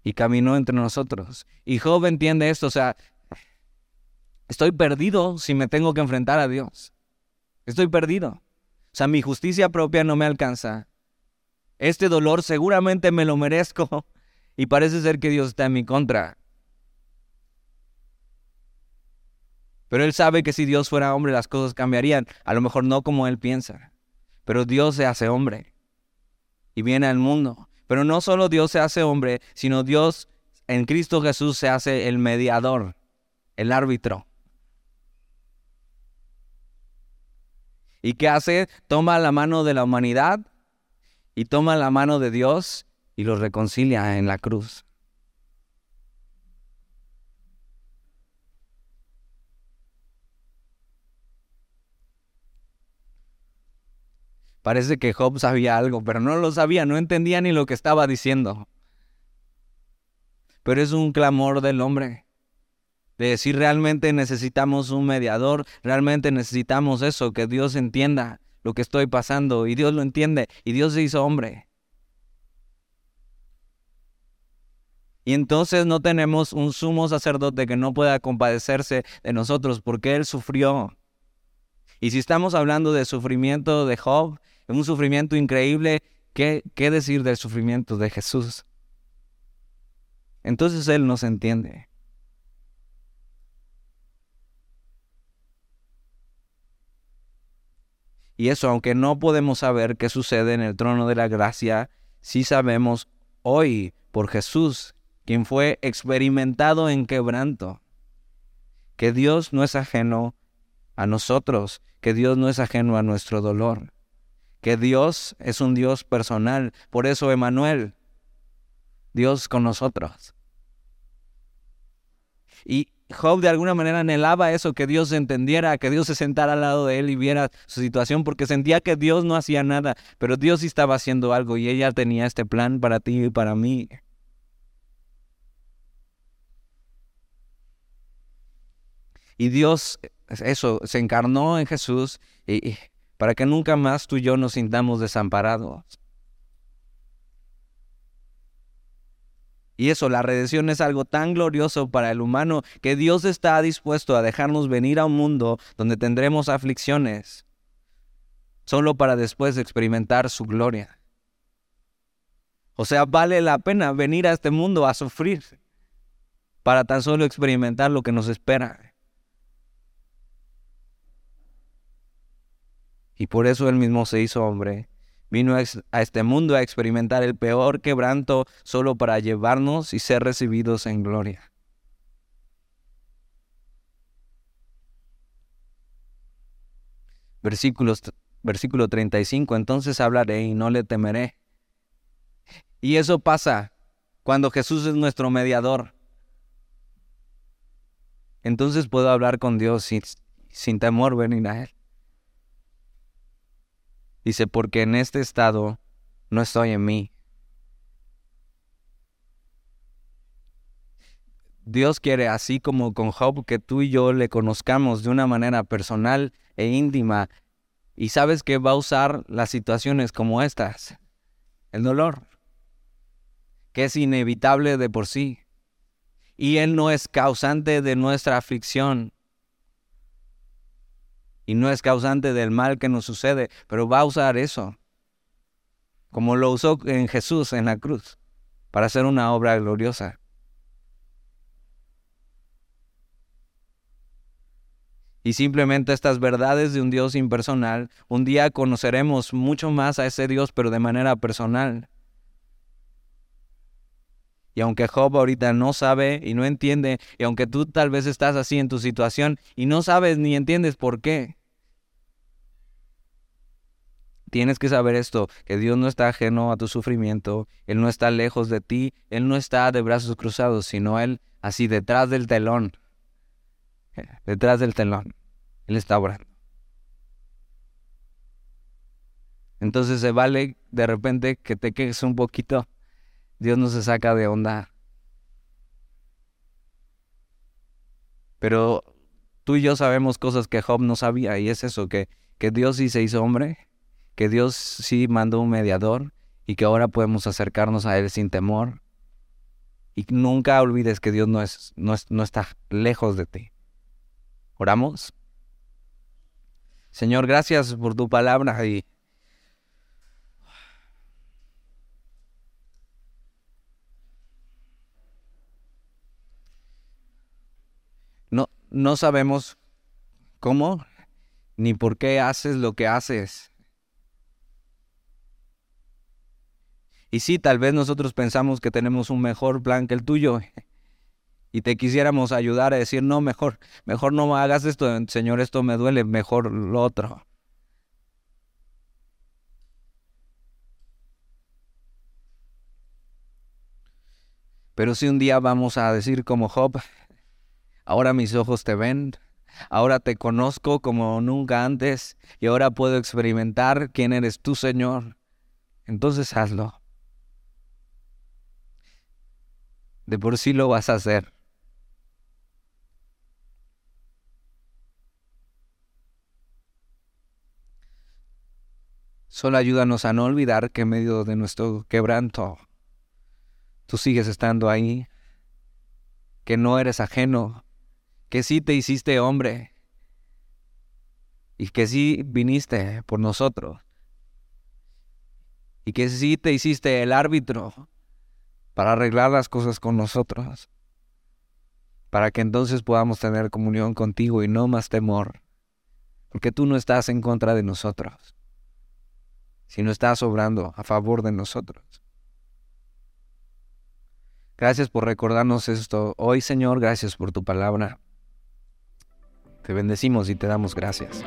Speaker 1: Y caminó entre nosotros. Y Job entiende esto, o sea, estoy perdido si me tengo que enfrentar a Dios. Estoy perdido. O sea, mi justicia propia no me alcanza. Este dolor seguramente me lo merezco [laughs] y parece ser que Dios está en mi contra. Pero él sabe que si Dios fuera hombre las cosas cambiarían, a lo mejor no como él piensa. Pero Dios se hace hombre y viene al mundo. Pero no solo Dios se hace hombre, sino Dios en Cristo Jesús se hace el mediador, el árbitro. ¿Y qué hace? Toma la mano de la humanidad y toma la mano de Dios y los reconcilia en la cruz. Parece que Job sabía algo, pero no lo sabía, no entendía ni lo que estaba diciendo. Pero es un clamor del hombre, de decir realmente necesitamos un mediador, realmente necesitamos eso, que Dios entienda lo que estoy pasando y Dios lo entiende y Dios se hizo hombre. Y entonces no tenemos un sumo sacerdote que no pueda compadecerse de nosotros porque Él sufrió. Y si estamos hablando de sufrimiento de Job, un sufrimiento increíble, ¿qué, qué decir del sufrimiento de Jesús? Entonces Él nos entiende. Y eso, aunque no podemos saber qué sucede en el trono de la gracia, sí sabemos hoy por Jesús, quien fue experimentado en quebranto, que Dios no es ajeno a nosotros, que Dios no es ajeno a nuestro dolor, que Dios es un Dios personal. Por eso, Emanuel, Dios con nosotros. Y Job de alguna manera anhelaba eso, que Dios entendiera, que Dios se sentara al lado de él y viera su situación, porque sentía que Dios no hacía nada, pero Dios sí estaba haciendo algo y ella tenía este plan para ti y para mí. Y Dios, eso, se encarnó en Jesús y, para que nunca más tú y yo nos sintamos desamparados. Y eso, la redención es algo tan glorioso para el humano que Dios está dispuesto a dejarnos venir a un mundo donde tendremos aflicciones, solo para después experimentar su gloria. O sea, vale la pena venir a este mundo a sufrir para tan solo experimentar lo que nos espera. Y por eso él mismo se hizo hombre. Vino a este mundo a experimentar el peor quebranto solo para llevarnos y ser recibidos en gloria. Versículos, versículo 35, entonces hablaré y no le temeré. Y eso pasa cuando Jesús es nuestro mediador. Entonces puedo hablar con Dios sin, sin temor venir a Él. Dice, porque en este estado no estoy en mí. Dios quiere, así como con Job, que tú y yo le conozcamos de una manera personal e íntima. Y sabes que va a usar las situaciones como estas. El dolor, que es inevitable de por sí. Y Él no es causante de nuestra aflicción y no es causante del mal que nos sucede, pero va a usar eso, como lo usó en Jesús en la cruz, para hacer una obra gloriosa. Y simplemente estas verdades de un Dios impersonal, un día conoceremos mucho más a ese Dios, pero de manera personal. Y aunque Job ahorita no sabe y no entiende, y aunque tú tal vez estás así en tu situación y no sabes ni entiendes por qué, Tienes que saber esto, que Dios no está ajeno a tu sufrimiento, Él no está lejos de ti, Él no está de brazos cruzados, sino Él así detrás del telón, [laughs] detrás del telón, Él está orando. Entonces se vale de repente que te quejes un poquito, Dios no se saca de onda. Pero tú y yo sabemos cosas que Job no sabía y es eso, que, que Dios sí se hizo hombre que Dios sí mandó un mediador y que ahora podemos acercarnos a Él sin temor. Y nunca olvides que Dios no, es, no, no está lejos de ti. ¿Oramos? Señor, gracias por tu palabra y no sabemos cómo ni por qué haces lo que haces. Y sí, tal vez nosotros pensamos que tenemos un mejor plan que el tuyo y te quisiéramos ayudar a decir, no, mejor, mejor no hagas esto, Señor, esto me duele, mejor lo otro. Pero si un día vamos a decir como Job, ahora mis ojos te ven, ahora te conozco como nunca antes y ahora puedo experimentar quién eres tú, Señor, entonces hazlo. De por sí lo vas a hacer. Solo ayúdanos a no olvidar que en medio de nuestro quebranto, tú sigues estando ahí, que no eres ajeno, que sí te hiciste hombre y que sí viniste por nosotros y que sí te hiciste el árbitro para arreglar las cosas con nosotros, para que entonces podamos tener comunión contigo y no más temor, porque tú no estás en contra de nosotros no estás obrando a favor de nosotros. Gracias por recordarnos esto hoy, Señor. Gracias por tu palabra. Te bendecimos y te damos gracias.